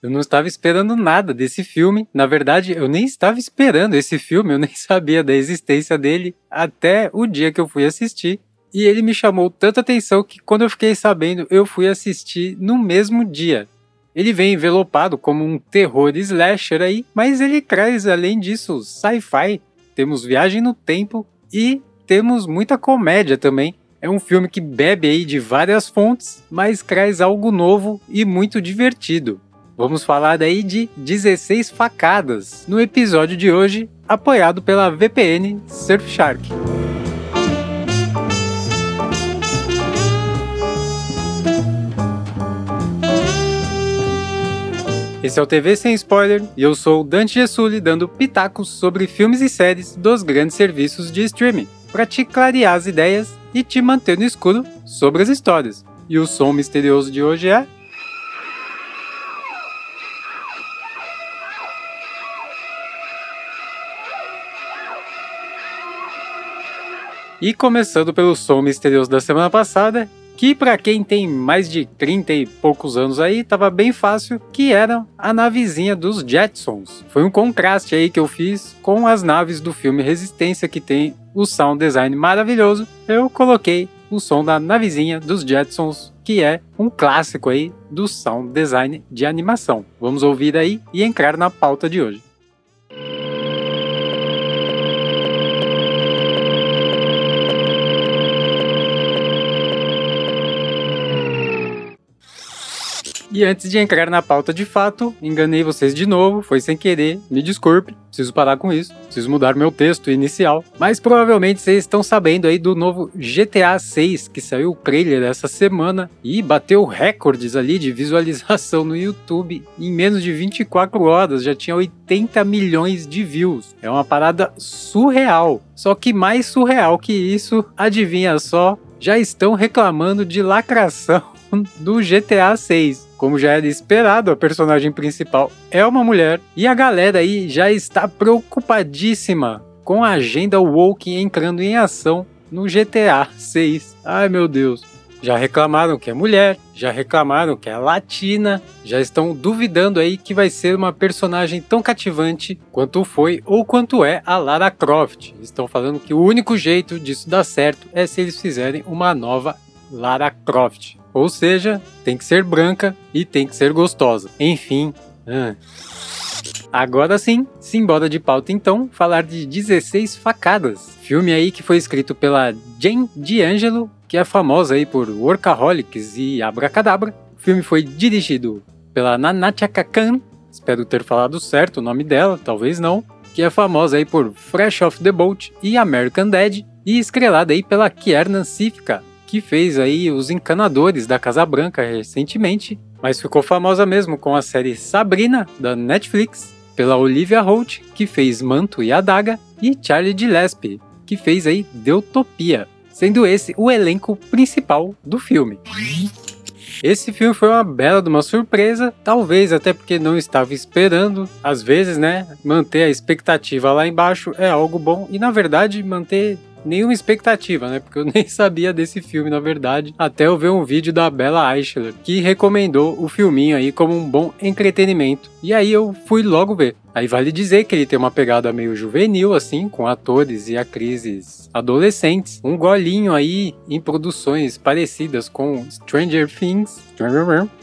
Eu não estava esperando nada desse filme. Na verdade, eu nem estava esperando esse filme, eu nem sabia da existência dele até o dia que eu fui assistir. E ele me chamou tanta atenção que quando eu fiquei sabendo, eu fui assistir no mesmo dia. Ele vem envelopado como um terror slasher aí, mas ele traz além disso sci-fi. Temos viagem no tempo e temos muita comédia também. É um filme que bebe aí de várias fontes, mas traz algo novo e muito divertido. Vamos falar aí de 16 facadas no episódio de hoje, apoiado pela VPN Surfshark. Esse é o TV Sem Spoiler e eu sou Dante Gessulli dando pitacos sobre filmes e séries dos grandes serviços de streaming, para te clarear as ideias e te manter no escuro sobre as histórias. E o som misterioso de hoje é. E começando pelo som misterioso da semana passada, que para quem tem mais de 30 e poucos anos aí, tava bem fácil, que era a navezinha dos Jetsons. Foi um contraste aí que eu fiz com as naves do filme Resistência que tem o sound design maravilhoso. Eu coloquei o som da navezinha dos Jetsons, que é um clássico aí do sound design de animação. Vamos ouvir aí e entrar na pauta de hoje. E antes de entrar na pauta de fato, enganei vocês de novo, foi sem querer, me desculpe, preciso parar com isso, preciso mudar meu texto inicial. Mas provavelmente vocês estão sabendo aí do novo GTA 6 que saiu o trailer essa semana e bateu recordes ali de visualização no YouTube em menos de 24 horas, já tinha 80 milhões de views. É uma parada surreal. Só que mais surreal que isso, adivinha só, já estão reclamando de lacração do GTA 6. Como já era esperado, a personagem principal é uma mulher e a galera aí já está preocupadíssima com a agenda woke entrando em ação no GTA 6. Ai meu Deus. Já reclamaram que é mulher, já reclamaram que é latina, já estão duvidando aí que vai ser uma personagem tão cativante quanto foi ou quanto é a Lara Croft. Estão falando que o único jeito disso dar certo é se eles fizerem uma nova Lara Croft. Ou seja, tem que ser branca e tem que ser gostosa. Enfim. Ah. Agora sim, simbora de pauta então, falar de 16 Facadas. Filme aí que foi escrito pela Jane D'Angelo, que é famosa aí por Workaholics e Abracadabra. O filme foi dirigido pela Nanatia Kakan, espero ter falado certo o nome dela, talvez não, que é famosa aí por Fresh Off the Boat e American Dad, e estrelada aí pela Kiernan Sifka, que fez aí os encanadores da Casa Branca recentemente, mas ficou famosa mesmo com a série Sabrina da Netflix, pela Olivia Holt, que fez Manto e Adaga, e Charlie Gillespie, que fez aí Deutopia, sendo esse o elenco principal do filme. Esse filme foi uma bela de uma surpresa, talvez até porque não estava esperando. Às vezes, né, manter a expectativa lá embaixo é algo bom e na verdade manter nenhuma expectativa, né? Porque eu nem sabia desse filme, na verdade, até eu ver um vídeo da Bella Eichler, que recomendou o filminho aí como um bom entretenimento. E aí eu fui logo ver. Aí vale dizer que ele tem uma pegada meio juvenil, assim, com atores e atrizes adolescentes. Um golinho aí em produções parecidas com Stranger Things.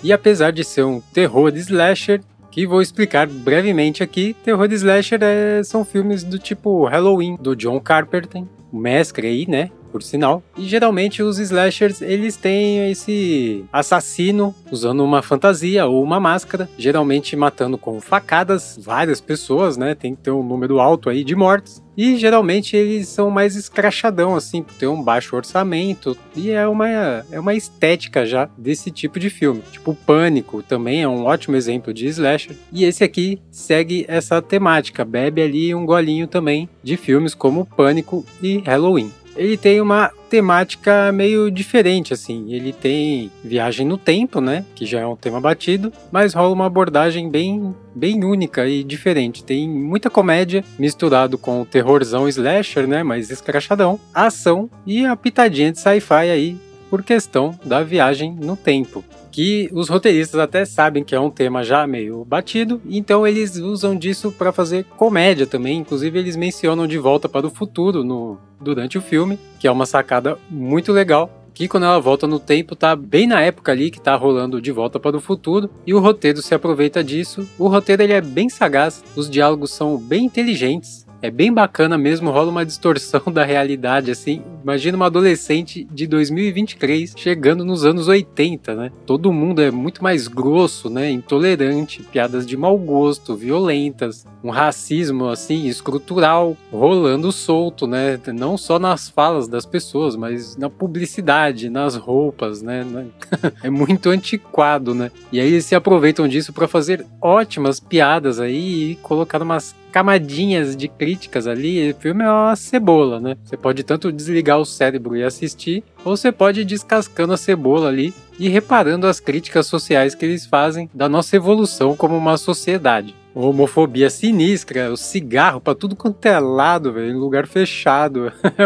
E apesar de ser um terror slasher, que vou explicar brevemente aqui. Terror slasher é, são filmes do tipo Halloween, do John Carpenter, mestre aí, né? Por sinal. E geralmente os slashers, eles têm esse assassino usando uma fantasia ou uma máscara, geralmente matando com facadas várias pessoas, né? Tem que ter um número alto aí de mortes. E geralmente eles são mais escrachadão, assim, por ter um baixo orçamento. E é uma, é uma estética já desse tipo de filme. Tipo, Pânico também é um ótimo exemplo de slasher. E esse aqui segue essa temática, bebe ali um golinho também de filmes como Pânico e Halloween ele tem uma temática meio diferente, assim. Ele tem viagem no tempo, né? Que já é um tema batido, mas rola uma abordagem bem, bem única e diferente. Tem muita comédia misturado com o terrorzão slasher, né? Mais escrachadão, ação e a pitadinha de sci-fi aí por questão da viagem no tempo que os roteiristas até sabem que é um tema já meio batido, então eles usam disso para fazer comédia também. Inclusive, eles mencionam De Volta para o Futuro no, durante o filme, que é uma sacada muito legal que quando ela volta no tempo tá bem na época ali que tá rolando De Volta para o Futuro e o roteiro se aproveita disso. O roteiro ele é bem sagaz, os diálogos são bem inteligentes, é bem bacana mesmo, rola uma distorção da realidade, assim. Imagina uma adolescente de 2023 chegando nos anos 80, né? Todo mundo é muito mais grosso, né? Intolerante, piadas de mau gosto, violentas, um racismo, assim, estrutural, rolando solto, né? Não só nas falas das pessoas, mas na publicidade, nas roupas, né? é muito antiquado, né? E aí eles se aproveitam disso para fazer ótimas piadas aí e colocar umas camadinhas de críticas ali, o filme é uma cebola, né? Você pode tanto desligar o cérebro e assistir, ou você pode ir descascando a cebola ali e reparando as críticas sociais que eles fazem da nossa evolução como uma sociedade homofobia sinistra, o cigarro pra tudo quanto é lado, velho, em lugar fechado. É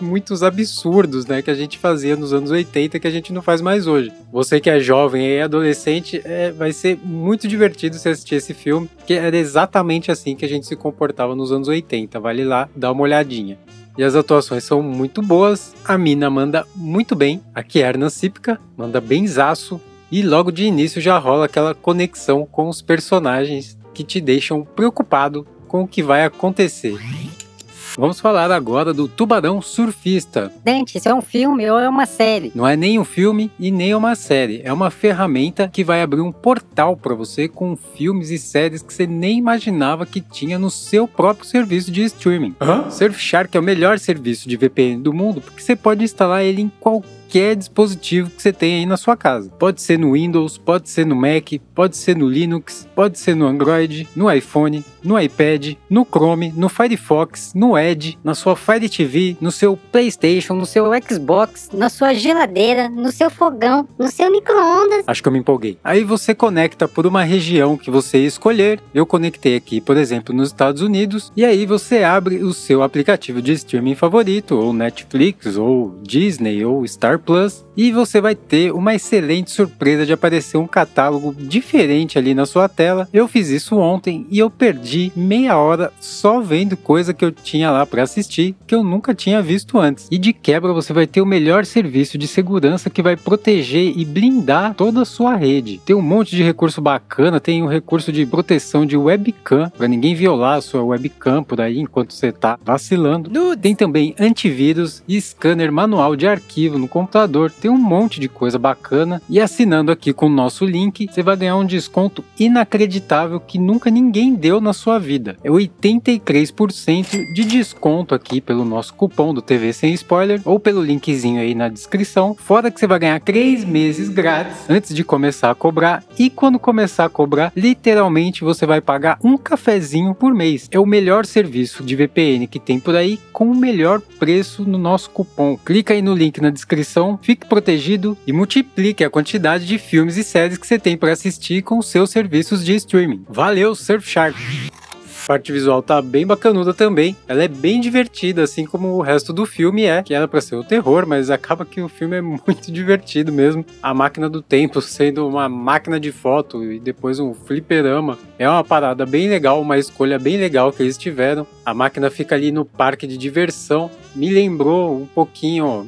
muitos absurdos, né, que a gente fazia nos anos 80 que a gente não faz mais hoje. Você que é jovem e adolescente, é, vai ser muito divertido se assistir esse filme, que era exatamente assim que a gente se comportava nos anos 80. Vale lá dar uma olhadinha. E as atuações são muito boas, a Mina manda muito bem, a Kiernan Sipka manda bem zaço, e logo de início já rola aquela conexão com os personagens que te deixam preocupado com o que vai acontecer. Vamos falar agora do Tubarão Surfista. Dante, isso é um filme ou é uma série? Não é nem um filme e nem uma série. É uma ferramenta que vai abrir um portal para você com filmes e séries que você nem imaginava que tinha no seu próprio serviço de streaming. Hã? Surfshark é o melhor serviço de VPN do mundo porque você pode instalar ele em qualquer qualquer dispositivo que você tenha aí na sua casa. Pode ser no Windows, pode ser no Mac, pode ser no Linux, pode ser no Android, no iPhone, no iPad, no Chrome, no Firefox, no Edge, na sua Fire TV, no seu PlayStation, no seu Xbox, na sua geladeira, no seu fogão, no seu micro-ondas. Acho que eu me empolguei. Aí você conecta por uma região que você escolher. Eu conectei aqui, por exemplo, nos Estados Unidos, e aí você abre o seu aplicativo de streaming favorito, ou Netflix, ou Disney, ou Star Plus e você vai ter uma excelente surpresa de aparecer um catálogo diferente ali na sua tela. Eu fiz isso ontem e eu perdi meia hora só vendo coisa que eu tinha lá para assistir que eu nunca tinha visto antes. E de quebra você vai ter o melhor serviço de segurança que vai proteger e blindar toda a sua rede. Tem um monte de recurso bacana, tem um recurso de proteção de webcam para ninguém violar a sua webcam por aí enquanto você tá vacilando. Tem também antivírus e scanner manual de arquivo no computador. Tem um monte de coisa bacana. E assinando aqui com o nosso link, você vai ganhar um desconto inacreditável que nunca ninguém deu na sua vida. É 83% de desconto aqui pelo nosso cupom do TV Sem Spoiler ou pelo linkzinho aí na descrição. Fora que você vai ganhar 3 meses grátis antes de começar a cobrar. E quando começar a cobrar, literalmente você vai pagar um cafezinho por mês. É o melhor serviço de VPN que tem por aí com o melhor preço no nosso cupom. Clica aí no link na descrição, fique protegido e multiplique a quantidade de filmes e séries que você tem para assistir com seus serviços de streaming. Valeu, Surfshark! A parte visual tá bem bacanuda também. Ela é bem divertida, assim como o resto do filme é, que era para ser o terror, mas acaba que o filme é muito divertido mesmo. A máquina do tempo sendo uma máquina de foto e depois um fliperama. É uma parada bem legal, uma escolha bem legal que eles tiveram. A máquina fica ali no parque de diversão. Me lembrou um pouquinho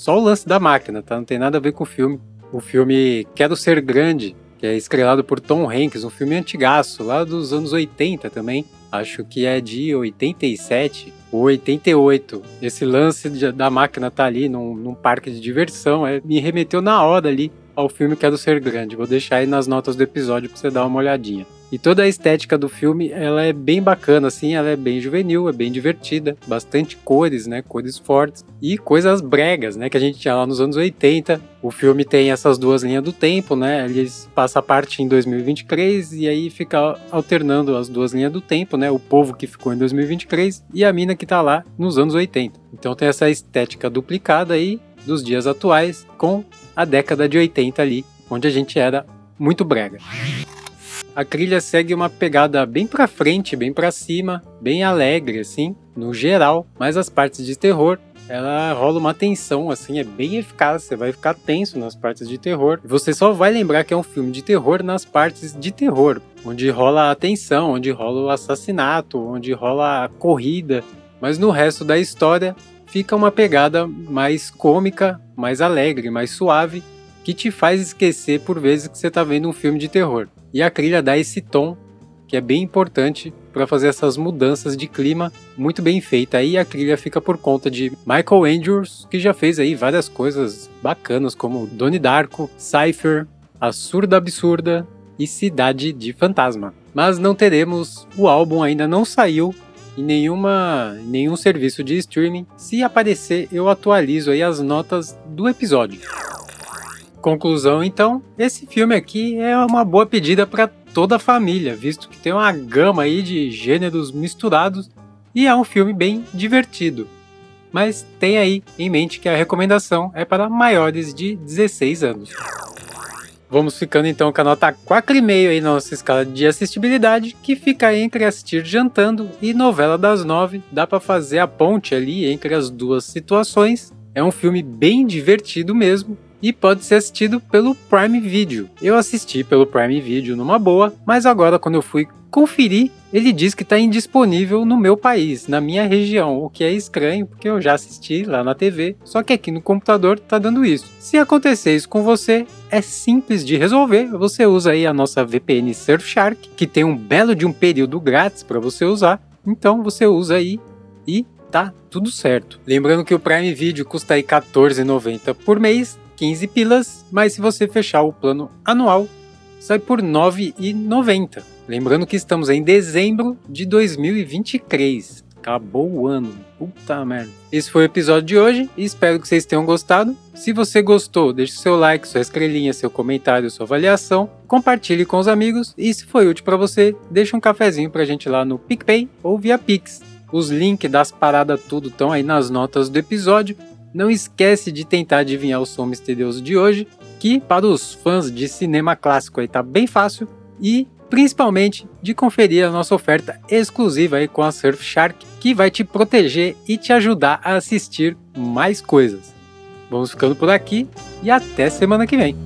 só o lance da máquina, tá? Não tem nada a ver com o filme. O filme Quero Ser Grande, que é estrelado por Tom Hanks, um filme antigaço, lá dos anos 80 também. Acho que é de 87 ou 88. Esse lance de, da máquina tá ali num, num parque de diversão, é, me remeteu na hora ali ao filme Quero Ser Grande. Vou deixar aí nas notas do episódio pra você dar uma olhadinha. E toda a estética do filme, ela é bem bacana, assim, ela é bem juvenil, é bem divertida, bastante cores, né, cores fortes e coisas bregas, né, que a gente tinha lá nos anos 80. O filme tem essas duas linhas do tempo, né, eles passa a parte em 2023 e aí fica alternando as duas linhas do tempo, né, o povo que ficou em 2023 e a mina que tá lá nos anos 80. Então tem essa estética duplicada aí dos dias atuais com a década de 80 ali, onde a gente era muito brega. A trilha segue uma pegada bem pra frente, bem pra cima, bem alegre assim, no geral, mas as partes de terror ela rola uma tensão, assim, é bem eficaz. Você vai ficar tenso nas partes de terror. Você só vai lembrar que é um filme de terror nas partes de terror, onde rola a tensão, onde rola o assassinato, onde rola a corrida. Mas no resto da história fica uma pegada mais cômica, mais alegre, mais suave, que te faz esquecer por vezes que você está vendo um filme de terror. E a trilha dá esse tom que é bem importante para fazer essas mudanças de clima muito bem feita. Aí a trilha fica por conta de Michael Andrews, que já fez aí várias coisas bacanas como Donnie Darko, Cypher, A Surda Absurda e Cidade de Fantasma. Mas não teremos, o álbum ainda não saiu em nenhuma, em nenhum serviço de streaming. Se aparecer, eu atualizo aí as notas do episódio. Conclusão, então, esse filme aqui é uma boa pedida para toda a família, visto que tem uma gama aí de gêneros misturados e é um filme bem divertido. Mas tem aí em mente que a recomendação é para maiores de 16 anos. Vamos ficando então com a nota 4,5 aí na nossa escala de assistibilidade, que fica entre assistir jantando e novela das nove. Dá para fazer a ponte ali entre as duas situações. É um filme bem divertido mesmo, e pode ser assistido pelo Prime Video. Eu assisti pelo Prime Video numa boa, mas agora quando eu fui conferir, ele diz que está indisponível no meu país, na minha região, o que é estranho porque eu já assisti lá na TV, só que aqui no computador está dando isso. Se acontecer isso com você, é simples de resolver. Você usa aí a nossa VPN Surfshark, que tem um belo de um período grátis para você usar. Então você usa aí e tá tudo certo. Lembrando que o Prime Video custa aí R$14,90 por mês 15 pilas, mas se você fechar o plano anual, sai por R$ 9,90. Lembrando que estamos em dezembro de 2023. Acabou o ano. Puta merda. Esse foi o episódio de hoje e espero que vocês tenham gostado. Se você gostou, deixe seu like, sua estrelinha, seu comentário, sua avaliação. Compartilhe com os amigos e se foi útil para você, deixe um cafezinho pra gente lá no PicPay ou via Pix. Os links das paradas tudo estão aí nas notas do episódio. Não esquece de tentar adivinhar o som misterioso de hoje, que para os fãs de cinema clássico aí tá bem fácil e principalmente de conferir a nossa oferta exclusiva aí com a Surfshark, que vai te proteger e te ajudar a assistir mais coisas. Vamos ficando por aqui e até semana que vem.